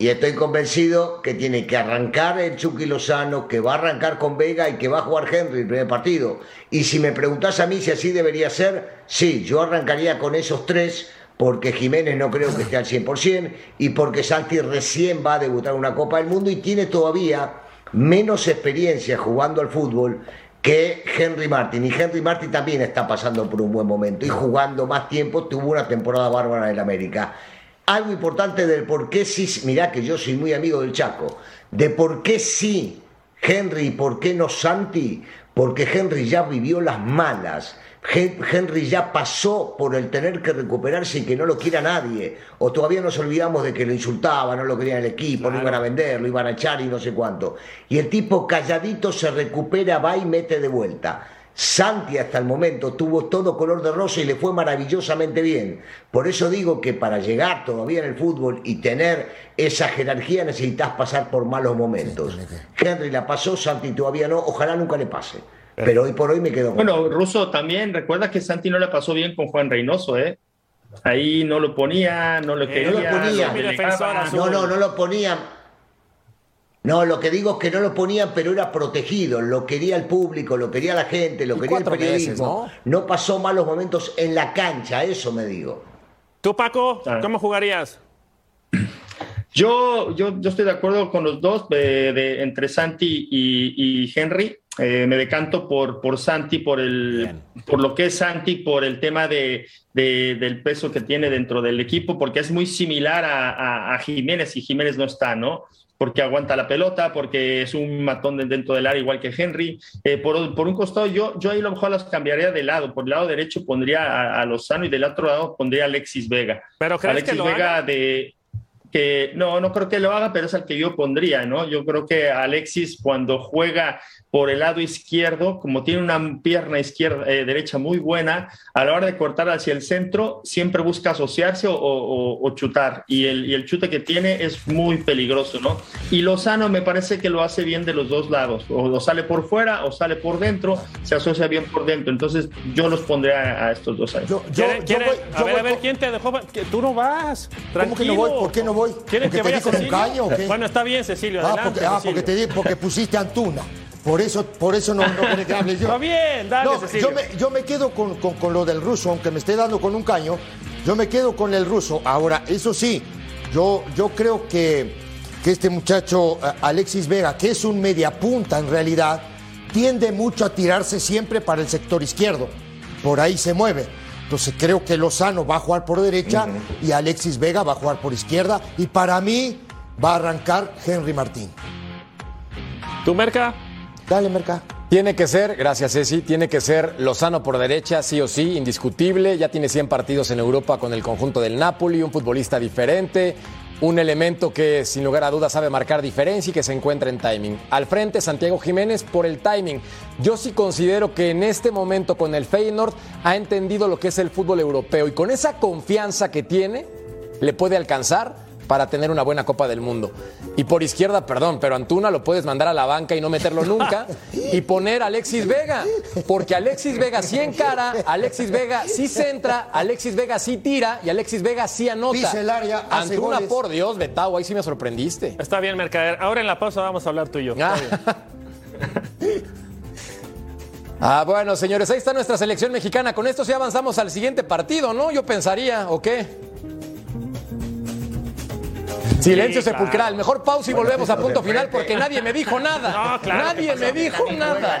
y estoy convencido que tiene que arrancar el Chucky Lozano, que va a arrancar con Vega y que va a jugar Henry el primer partido. Y si me preguntás a mí si así debería ser, sí, yo arrancaría con esos tres porque Jiménez no creo que esté al 100% y porque Santi recién va a debutar una Copa del Mundo y tiene todavía menos experiencia jugando al fútbol que Henry Martin. Y Henry Martin también está pasando por un buen momento y jugando más tiempo, tuvo una temporada bárbara en América. Algo importante del por qué sí, mirá que yo soy muy amigo del Chaco, de por qué sí Henry y por qué no Santi, porque Henry ya vivió las malas. Henry ya pasó por el tener que recuperarse y que no lo quiera nadie. O todavía nos olvidamos de que lo insultaba, no lo quería el equipo, lo iban a vender, lo iban a echar y no sé cuánto. Y el tipo calladito se recupera, va y mete de vuelta. Santi hasta el momento tuvo todo color de rosa y le fue maravillosamente bien. Por eso digo que para llegar todavía en el fútbol y tener esa jerarquía necesitas pasar por malos momentos. Henry la pasó, Santi todavía no, ojalá nunca le pase. Pero hoy por hoy me quedo con Bueno, Russo también, recuerda que Santi no le pasó bien con Juan Reynoso, ¿eh? Ahí no lo ponía, no lo eh, quería. No lo ponía. no, no, no lo ponía. No, lo que digo es que no lo ponían, pero era protegido. Lo quería el público, lo quería la gente, lo quería el periodismo. ¿no? pasó malos momentos en la cancha, eso me digo. ¿Tú, Paco, ah. cómo jugarías? Yo, yo, yo estoy de acuerdo con los dos, de, entre Santi y Henry. Eh, me decanto por, por Santi, por, el, por lo que es Santi, por el tema de, del peso que tiene dentro del equipo, porque es muy similar a, Jiménez y Jiménez no está, ¿no? Porque aguanta la pelota, porque es un matón dentro del área igual que Henry. Eh, por, un costado, yo, yo ahí a lo mejor las cambiaría de lado. Por el lado derecho pondría a, Lozano y del otro lado pondría a Alexis Vega. Pero Alexis Vega de que no, no creo que lo haga, pero es el que yo pondría, ¿no? Yo creo que Alexis cuando juega por el lado izquierdo, como tiene una pierna izquierda, eh, derecha muy buena, a la hora de cortar hacia el centro, siempre busca asociarse o, chutar. Y el, y el, chute que tiene es muy peligroso, ¿no? Y Lozano me parece que lo hace bien de los dos lados. O, sale por fuera o sale por dentro, se asocia bien por dentro. Entonces yo los pondré a, estos dos ahí. Yo, a ver, a ver, ¿quién te dejó? Que tú no vas. Tranquilo. ¿Cómo que no voy? ¿Por qué no voy? ¿Quieres que vaya con un caño? Bueno, está bien, Cecilio. Ah, porque, ah, porque, te, porque pusiste Antuna. Por eso, por eso no, no quiere que hable yo. Está bien, dale, yo, me, yo me quedo con, con, lo del ruso, aunque me esté dando con un caño. Yo me quedo con el ruso. Ahora, eso sí, yo, yo creo que, que este muchacho, eh, Alexis Vega, que es un mediapunta en realidad, tiende mucho a tirarse siempre para el sector izquierdo. Por ahí se mueve. Entonces creo que Lozano va a jugar por derecha y Alexis Vega va a jugar por izquierda. Y para mí va a arrancar Henry Martín. ¿Tu merca? Dale, Merca. Tiene que ser, gracias Ceci, tiene que ser Lozano por derecha, sí o sí, indiscutible. Ya tiene 100 partidos en Europa con el conjunto del Napoli, un futbolista diferente, un elemento que sin lugar a dudas sabe marcar diferencia y que se encuentra en timing. Al frente, Santiago Jiménez por el timing. Yo sí considero que en este momento con el Feyenoord ha entendido lo que es el fútbol europeo y con esa confianza que tiene, le puede alcanzar para tener una buena Copa del Mundo. Y por izquierda, perdón, pero Antuna lo puedes mandar a la banca y no meterlo nunca y poner a Alexis Vega, porque Alexis Vega sí encara, Alexis Vega sí centra, Alexis Vega sí tira y Alexis Vega sí anota. el área, Antuna, por Dios, Betao, ahí sí me sorprendiste. Está bien, Mercader. Ahora en la pausa vamos a hablar tú y yo. Ah. ah, bueno, señores, ahí está nuestra selección mexicana. Con esto sí avanzamos al siguiente partido, ¿no? Yo pensaría, ¿o qué? Silencio sepulcral. Mejor pausa y volvemos a punto final porque nadie me dijo nada. nadie me dijo nada.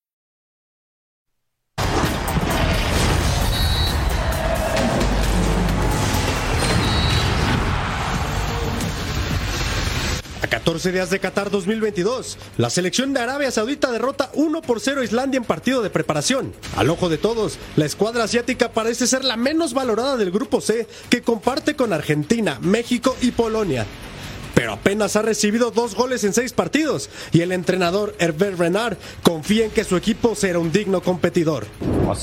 14 días de Qatar 2022, la selección de Arabia Saudita derrota 1 por 0 a Islandia en partido de preparación. Al ojo de todos, la escuadra asiática parece ser la menos valorada del grupo C que comparte con Argentina, México y Polonia. Pero apenas ha recibido dos goles en seis partidos y el entrenador Herbert Renard confía en que su equipo será un digno competidor.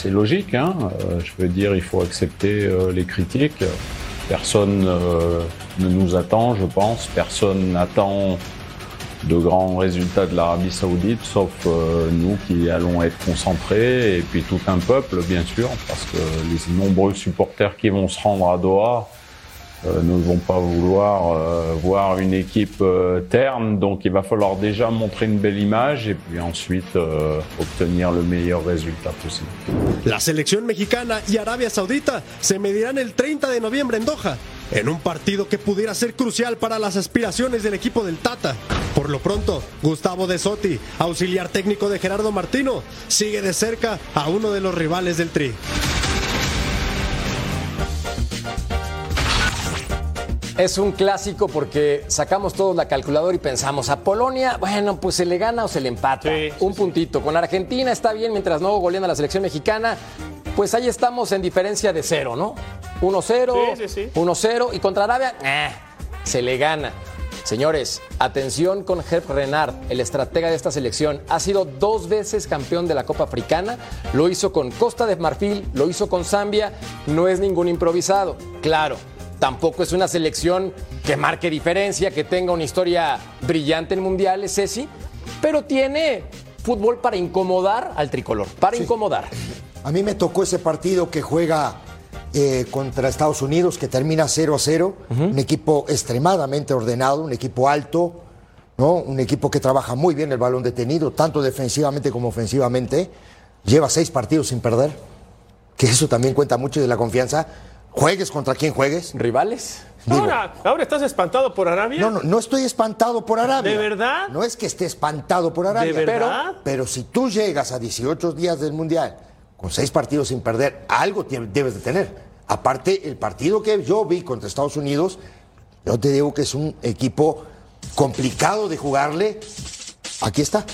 Logique, hein? Euh, je veux dire, il faut accepter euh, les critiques. Personne euh, ne nous attend, je pense. Personne n'attend de grands résultats de l'Arabie Saoudite, sauf euh, nous qui allons être concentrés et puis tout un peuple, bien sûr, parce que les nombreux supporters qui vont se rendre à Doha ne vont pas vouloir euh, voir une équipe euh, terne, donc il va falloir déjà montrer une belle image et puis ensuite euh, obtenir le meilleur résultat possible. La selección mexicana y Arabia Saudita se medirán el 30 de noviembre en Doha, en un partido que pudiera ser crucial para las aspiraciones del equipo del Tata. Por lo pronto, Gustavo De Sotti, auxiliar técnico de Gerardo Martino, sigue de cerca a uno de los rivales del Tri. Es un clásico porque sacamos todos la calculadora y pensamos, a Polonia, bueno, pues se le gana o se le empata. un puntito. Con Argentina está bien mientras no golean a la selección mexicana. Pues ahí estamos en diferencia de cero, ¿no? 1-0, Sí, sí, sí. 1-0 y contra Arabia, eh, se le gana. Señores, atención con Herb Renard, el estratega de esta selección. Ha sido dos veces campeón de la Copa Africana. Lo hizo con Costa de Marfil, lo hizo con Zambia. No es ningún improvisado. Claro, tampoco es una selección que marque diferencia, que tenga una historia brillante en mundiales, Ceci, pero tiene fútbol para incomodar al tricolor, para incomodar. A mí me tocó ese partido que juega eh, contra Estados Unidos, que termina 0 a 0. Un equipo extremadamente ordenado, un equipo alto, ¿no? un equipo que trabaja muy bien el balón detenido, tanto defensivamente como ofensivamente. Lleva seis partidos sin perder, que eso también cuenta mucho de la confianza. Juegues contra quien juegues. ¿Rivales? Ahora, ahora estás espantado por Arabia. No, no, no estoy espantado por Arabia. ¿De verdad? No es que esté espantado por Arabia. ¿De verdad? Pero, pero si tú llegas a 18 días del Mundial con seis partidos sin perder, algo debes de tener. Aparte, el partido que yo vi contra Estados Unidos, yo te digo que es un equipo complicado de jugarle. Aquí está.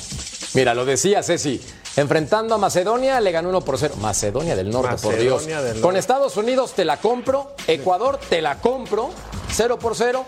Mira, lo decía Ceci. Enfrentando a Macedonia, le ganó 1 por 0. Macedonia del Norte, por Dios. Macedonia del Con. Estados Unidos te la compro. Ecuador te la compro. 0 por 0.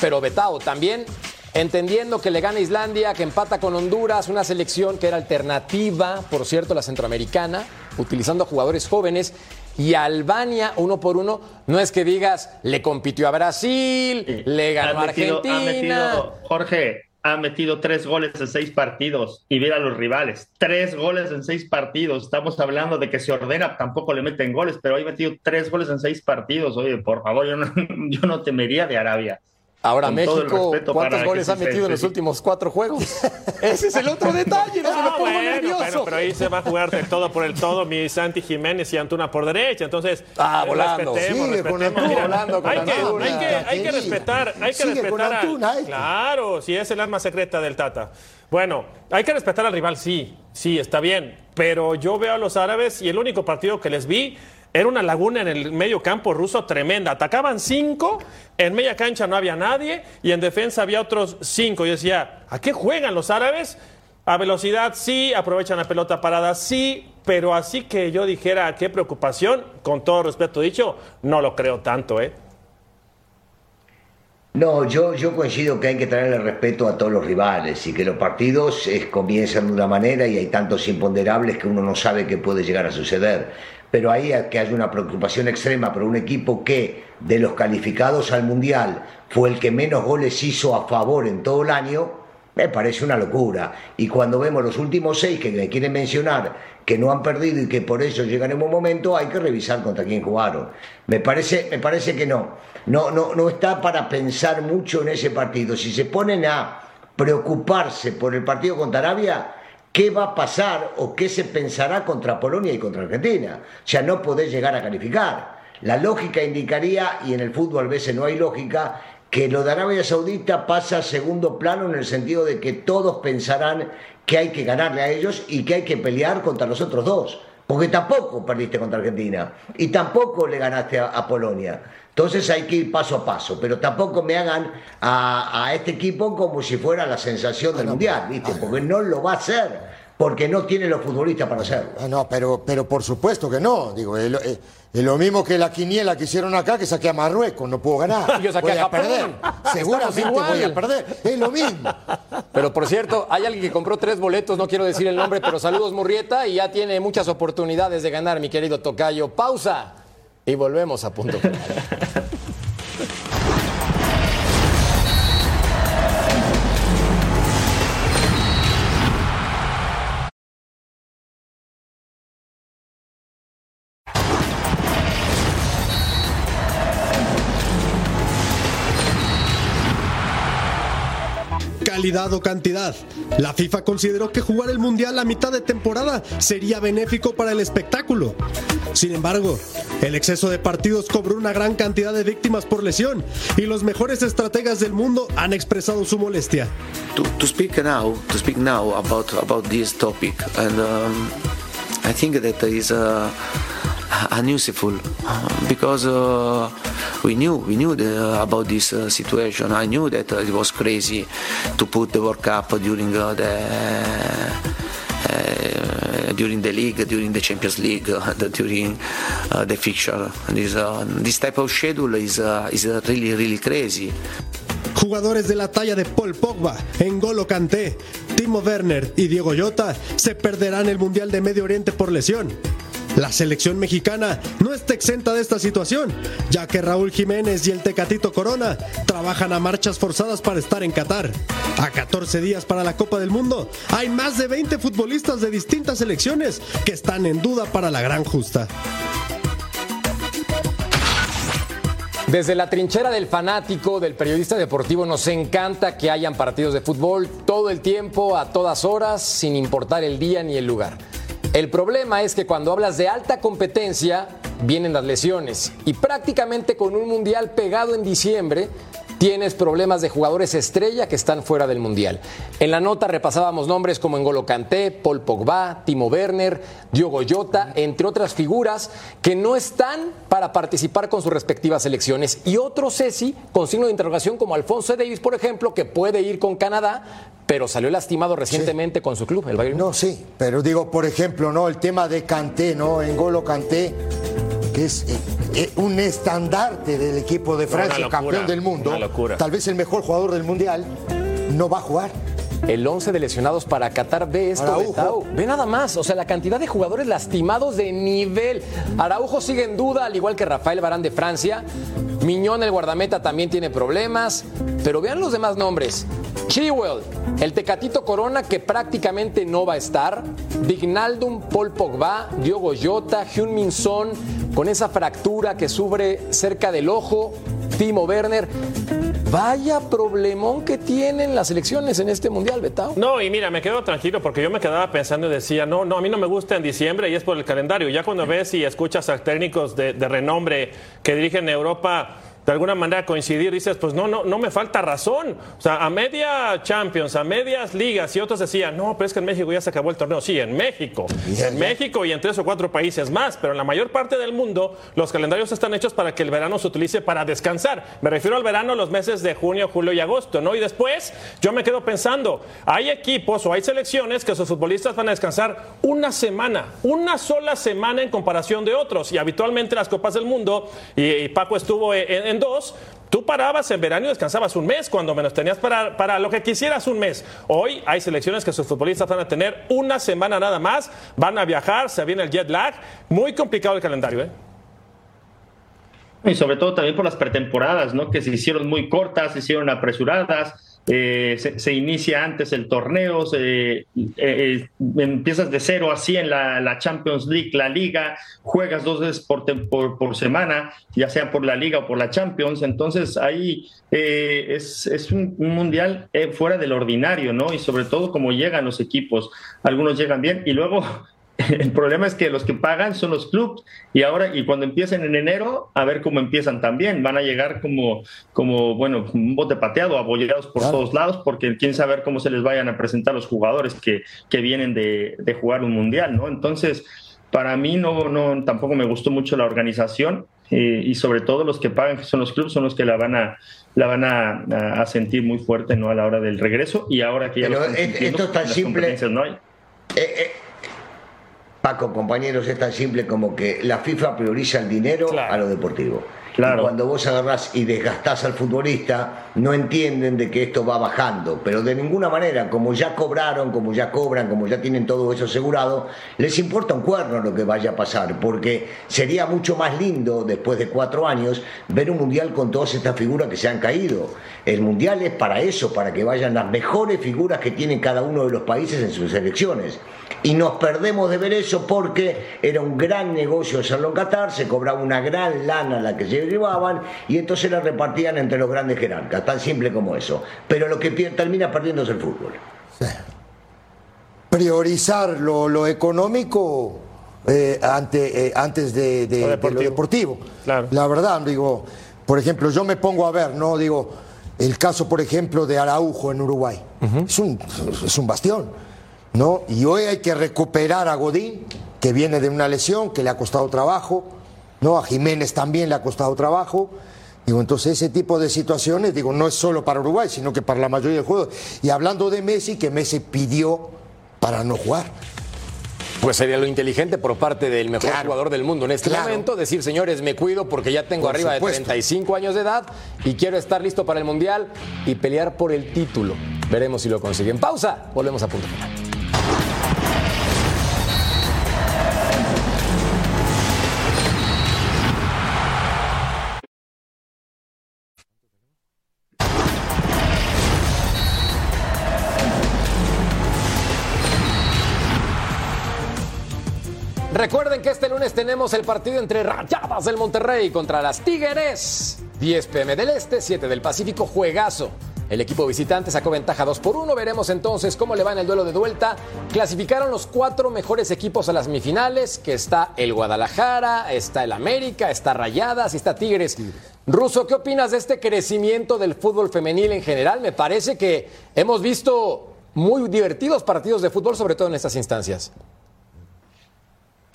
Pero Betao también, entendiendo que le gana Islandia, que empata con Honduras, una selección que era alternativa, por cierto, la centroamericana, utilizando jugadores jóvenes. Y Albania, uno por uno, no es que digas, le compitió a Brasil, le ganó a Argentina. metido- Jorge, ha metido tres goles en seis partidos y mira a los rivales. Tres goles en seis partidos. Estamos hablando de que se ordena, tampoco le meten goles, pero ha metido tres goles en seis partidos. Oye, por favor, yo no, yo no temería de Arabia. Ahora Con México, ¿cuántos goles ha metido en los últimos cuatro juegos? Ese es el otro detalle, no se me pongo bueno, nervioso. pero, pero ahí se va a jugar del todo por el todo mi Santi Jiménez y Antuna por derecha. Entonces, Ah, eh, volando. Sigue con. Antuna. Mira, Volando con hay, que, Antuna. hay, que, hay que respetar, hay que Sigue respetar Antuna, hay que- Claro, si es el arma secreta del Tata. Bueno, hay que respetar al rival, sí, sí, está bien. Pero yo veo a los árabes y el único partido que les vi era una laguna en el medio campo ruso tremenda. Atacaban cinco, en media cancha no había nadie y en defensa había otros cinco. Yo decía, ¿a qué juegan los árabes? A velocidad sí, aprovechan la pelota parada sí, pero así que yo dijera qué preocupación, con todo respeto dicho, no lo creo tanto, ¿eh? No, yo, yo coincido que hay que tenerle respeto a todos los rivales y que los partidos eh, comienzan de una manera y hay tantos imponderables que uno no sabe qué puede llegar a suceder. Pero ahí que haya una preocupación extrema por un equipo que de los calificados al Mundial fue el que menos goles hizo a favor en todo el año, me parece una locura. Y cuando vemos los últimos seis que me quieren mencionar que no han perdido y que por eso llegan en un momento, hay que revisar contra quién jugaron. Me parece, me parece que no. No, no, no está para pensar mucho en ese partido. Si se ponen a preocuparse por el partido contra Arabia, ¿qué va a pasar o qué se pensará contra Polonia y contra Argentina? Sea, no podés llegar a calificar. La lógica indicaría, y en el fútbol a veces no hay lógica, que lo de Arabia Saudita pasa a segundo plano en el sentido de que todos pensarán que hay que ganarle a ellos y que hay que pelear contra los otros dos. Porque tampoco perdiste contra Argentina y tampoco le ganaste a, a Polonia. Entonces hay que ir paso a paso, pero tampoco me hagan a, a este equipo como si fuera la sensación del Mundial, ¿viste? Porque no lo va a hacer, porque no tiene los futbolistas para hacerlo. Ah, no, pero, pero por supuesto que no. Digo, es lo, es- lo mismo que la quiniela que hicieron acá, que saqué a Marruecos, no puedo ganar. Yo saqué voy a a Japón. perder. Seguramente voy a perder. Es lo mismo. Pero por cierto, hay alguien que compró tres boletos, no quiero decir el nombre, pero saludos Murrieta y ya tiene muchas oportunidades de ganar, mi querido Tocayo. Pausa y volvemos a punto calidad o cantidad. La FIFA consideró que jugar el Mundial a mitad de temporada sería benéfico para el espectáculo. Sin embargo, el exceso de partidos cobró una gran cantidad de víctimas por lesión y los mejores estrategas del mundo han expresado su molestia. To, to speak now, to speak now about about this topic, and um, I think that is uh, unuseful because uh, we knew we knew the, about this uh, situation. I knew that it was crazy to put the World Cup during uh, the. Uh, during the league, during the Champions League, uh, during uh, the fixture, this, this type of schedule is is really really crazy. Jugadores de la talla de Paul Pogba, N'Golo Kanté, Timo Werner y Diego Llota se perderán el Mundial de Medio Oriente por lesión. La selección mexicana no está exenta de esta situación, ya que Raúl Jiménez y el Tecatito Corona trabajan a marchas forzadas para estar en Qatar. A 14 días para la Copa del Mundo, hay más de 20 futbolistas de distintas selecciones que están en duda para la gran justa. Desde la trinchera del fanático, del periodista deportivo, nos encanta que hayan partidos de fútbol todo el tiempo, a todas horas, sin importar el día ni el lugar. El problema es que cuando hablas de alta competencia, vienen las lesiones. Y prácticamente con un mundial pegado en diciembre, tienes problemas de jugadores estrella que están fuera del Mundial. En la nota repasábamos nombres como Engolo Kanté, Paul Pogba, Timo Werner, Diogo Jota, entre otras figuras que no están para participar con sus respectivas selecciones. Y otro Ceci con signo de interrogación como Alfonso Davis, por ejemplo, que puede ir con Canadá, pero salió lastimado recientemente con su club, el Bayern. No, sí, pero digo, por ejemplo, ¿no? El tema de Kanté, ¿no? Engolo Kanté que es eh, eh, un estandarte del equipo de Francia, campeón del mundo, tal vez el mejor jugador del mundial, no va a jugar. El 11 de lesionados para Qatar ve esto, Ve nada más, o sea, la cantidad de jugadores lastimados de nivel. Araujo sigue en duda, al igual que Rafael Barán de Francia. Miñón, el guardameta, también tiene problemas. Pero vean los demás nombres. Chiwell, el Tecatito Corona que prácticamente no va a estar, Vignaldum, Paul Pogba, Diogo Jota, Hyun Min Son, con esa fractura que sufre cerca del ojo, Timo Werner. Vaya problemón que tienen las elecciones en este mundial, Betao. No, y mira, me quedo tranquilo porque yo me quedaba pensando y decía, no, no, a mí no me gusta en diciembre y es por el calendario. Ya cuando ves y escuchas a técnicos de, de renombre que dirigen Europa de alguna manera coincidir, dices, pues no, no, no me falta razón. O sea, a media Champions, a medias ligas, y otros decían, no, pero es que en México ya se acabó el torneo. Sí, en México. En México y en tres o cuatro países más, pero en la mayor parte del mundo los calendarios están hechos para que el verano se utilice para descansar. Me refiero al verano los meses de junio, julio y agosto, ¿no? Y después yo me quedo pensando, hay equipos o hay selecciones que sus futbolistas van a descansar una semana, una sola semana en comparación de otros. Y habitualmente las Copas del Mundo, y, Paco estuvo en dos, tú parabas en verano y descansabas un mes, cuando menos tenías para, para lo que quisieras un mes. Hoy hay selecciones que sus futbolistas van a tener una semana nada más, van a viajar, se viene el jet lag, muy complicado el calendario. ¿eh? Y sobre todo también por las pretemporadas, ¿no? Que se hicieron muy cortas, se hicieron apresuradas eh, se, inicia antes el torneo, eh, eh, empiezas de cero así en la, Champions League, la liga, juegas dos veces por, por, semana, ya sea por la liga o por la Champions, entonces ahí es, es, un, un mundial fuera del ordinario, ¿no? Y sobre todo como llegan los equipos, algunos llegan bien y luego el problema es que los que pagan son los clubes y ahora y cuando empiecen en enero a ver cómo empiezan también. Van a llegar como como bueno un bote pateado abollados por todos lados porque quién sabe cómo se les vayan a presentar los jugadores que, que vienen de, de, jugar un mundial no entonces para mí no no tampoco me gustó mucho la organización eh, y sobre todo los que pagan que son los clubes son los que la van a la van a, a, sentir muy fuerte no a la hora del regreso y ahora que ya Pero esto es tan simple. no hay. Eh, eh, Paco, compañeros, es tan simple como que la FIFA prioriza el dinero a lo deportivo. Claro. Y cuando vos agarrás y desgastás al futbolista, no entienden de que esto va bajando, pero de ninguna manera, como ya cobraron, como ya cobran, como ya tienen todo eso asegurado, les importa un cuerno lo que vaya a pasar, porque sería mucho más lindo, después de cuatro años, ver un mundial con todas estas figuras que se han caído. El mundial es para eso, para que vayan las mejores figuras que tienen cada uno de los países en sus selecciones. Y nos perdemos de ver eso porque era un gran negocio hacerlo en Qatar, se cobraba una gran lana la que se llevaban y entonces la repartían entre los grandes jerarcas, tan simple como eso. Pero lo que termina perdiendo es el fútbol. priorizar lo, lo económico eh, ante, eh, antes de, de- de lo deportivo. La verdad, digo, por ejemplo, yo me pongo a ver, ¿no? Digo, el caso, por ejemplo, de Araujo en Uruguay. es, un, es un bastión, ¿no? Y hoy hay que recuperar a Godín, que viene de una lesión, que le ha costado trabajo, ¿no? A Jiménez también le ha costado trabajo. Digo, entonces ese tipo de situaciones, digo, no es solo para Uruguay, sino que para la mayoría del juego. Y hablando de Messi, que Messi pidió para no jugar. Pues sería lo inteligente por parte del mejor jugador del mundo en este Claro. momento, decir, señores, me cuido porque ya tengo Por arriba supuesto. de 35 años de edad y quiero estar listo para el Mundial y pelear por el título. Veremos si lo consiguen. Pausa, volvemos a punto final. Que este lunes tenemos el partido entre Rayadas del Monterrey contra las Tigres. 10 pm del Este, 7 del Pacífico, juegazo. El equipo visitante sacó ventaja 2 por 1. Veremos entonces cómo le va en el duelo de vuelta. Clasificaron los cuatro mejores equipos a las semifinales, que está el Guadalajara, está el América, está Rayadas y está Tigres. Russo, ¿qué opinas de este crecimiento del fútbol femenil en general? Me parece que hemos visto muy divertidos partidos de fútbol, sobre todo en estas instancias.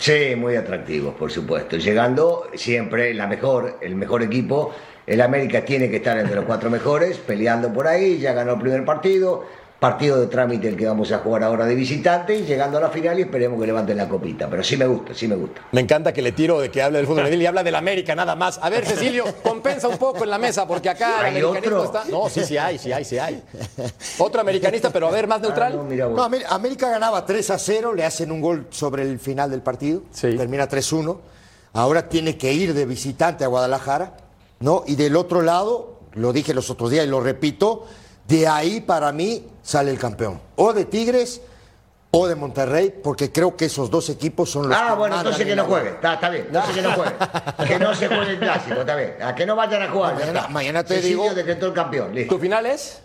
Sí, muy atractivos, por supuesto. Llegando siempre la mejor, el mejor equipo. El América tiene que estar entre los cuatro mejores, peleando por ahí. Ya ganó el primer partido. Partido de trámite el que vamos a jugar ahora de visitante. Y llegando a la final y esperemos que levanten la copita. Pero sí me gusta, sí me gusta. Me encanta que le tiro de que hable del fútbol femenil y habla del América nada más. A ver, Cecilio, compensa un poco en la mesa porque acá el ¿Hay americanismo otro? está. No, sí, sí hay, sí hay, sí hay. Otro americanista, pero a ver, más neutral. No, Amer- América ganaba 3 a 0, le hacen un gol sobre el final del partido, termina 3-1. Ahora tiene que ir de visitante a Guadalajara, ¿no? Y del otro lado, lo dije los otros días y lo repito, de ahí para mí sale el campeón. O de Tigres o de Monterrey, porque creo que esos dos equipos son los Ah, que bueno, entonces en que no juegue. Está, está bien. Entonces que no juegue. Que no se juegue el clásico, está bien. A que no vayan a jugar. Mañana- mañana te Cecilio digo- decretó el campeón. Listo. ¿Tu final es?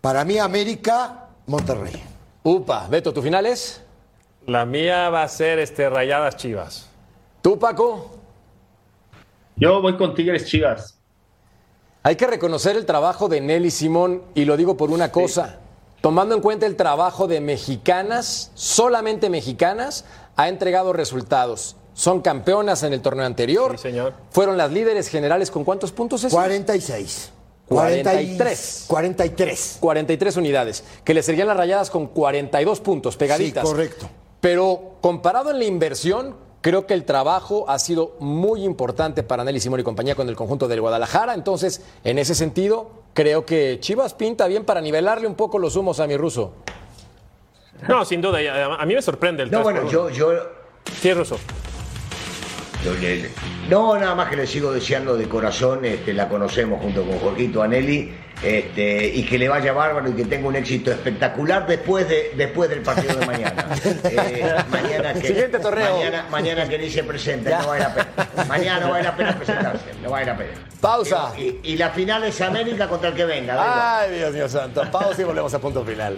Para mí América, Monterrey. Upa, Beto, ¿tu final es? La mía va a ser este, Rayadas Chivas. ¿Tú, Paco? Yo voy con Tigres Chivas. Hay que reconocer el trabajo de Nelly Simón y lo digo por una cosa. Tomando en cuenta el trabajo de mexicanas, solamente mexicanas, ha entregado resultados. Son campeonas en el torneo anterior. señor. Fueron las líderes generales con cuántos puntos es? 46. 43. 43. 43 unidades, que le seguían las rayadas con 42 puntos pegaditas. Sí, correcto. Pero comparado en la inversión, creo que el trabajo ha sido muy importante para Nelly Simón y compañía con el conjunto del Guadalajara. Entonces, en ese sentido, creo que Chivas pinta bien para nivelarle un poco los humos a mi ruso. No, sin duda. A mí me sorprende el No, 3 bueno, yo, yo Sí, Russo. No, nada más que le sigo deseando de corazón, este, la conocemos junto con Joaquito Anelli, este, y que le vaya bárbaro y que tenga un éxito espectacular después, de, después del partido de mañana. Eh, mañana que, Siguiente torneo. Mañana, mañana que ni se presente, no vale la pena. Mañana no vale la pena presentarse, no vale la pena. Pausa. Y, y la final es América contra el que venga. Ay, Dios mío santo. Pausa y volvemos a punto final.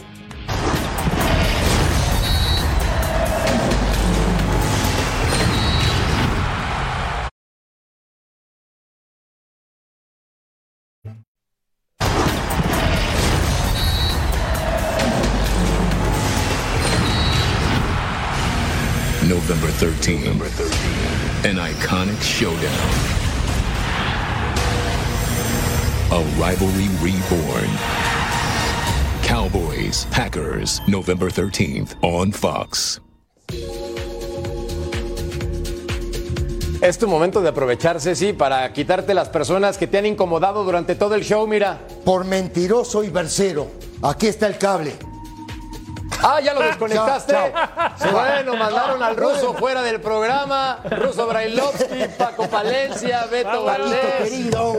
November 13. An iconic showdown. A rivalry reborn. Cowboys, Packers, November 13th on Fox. Es tu momento de aprovecharse, sí, para quitarte las personas que te han incomodado durante todo el show, mira. Por mentiroso y versero. Aquí está el cable. Ah, ya lo desconectaste. Chao, chao. Bueno, mandaron al ruso fuera del programa. Ruso Brailovsky, Paco Palencia, Beto Valdés.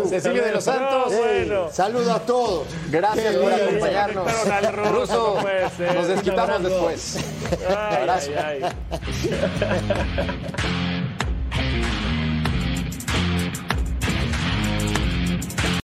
Cecilio de los Santos. Ey, saludo a todos. Gracias Qué por lindo. acompañarnos. Ruso. Nos desquitamos después. Ay, Abrazo. ay, ay.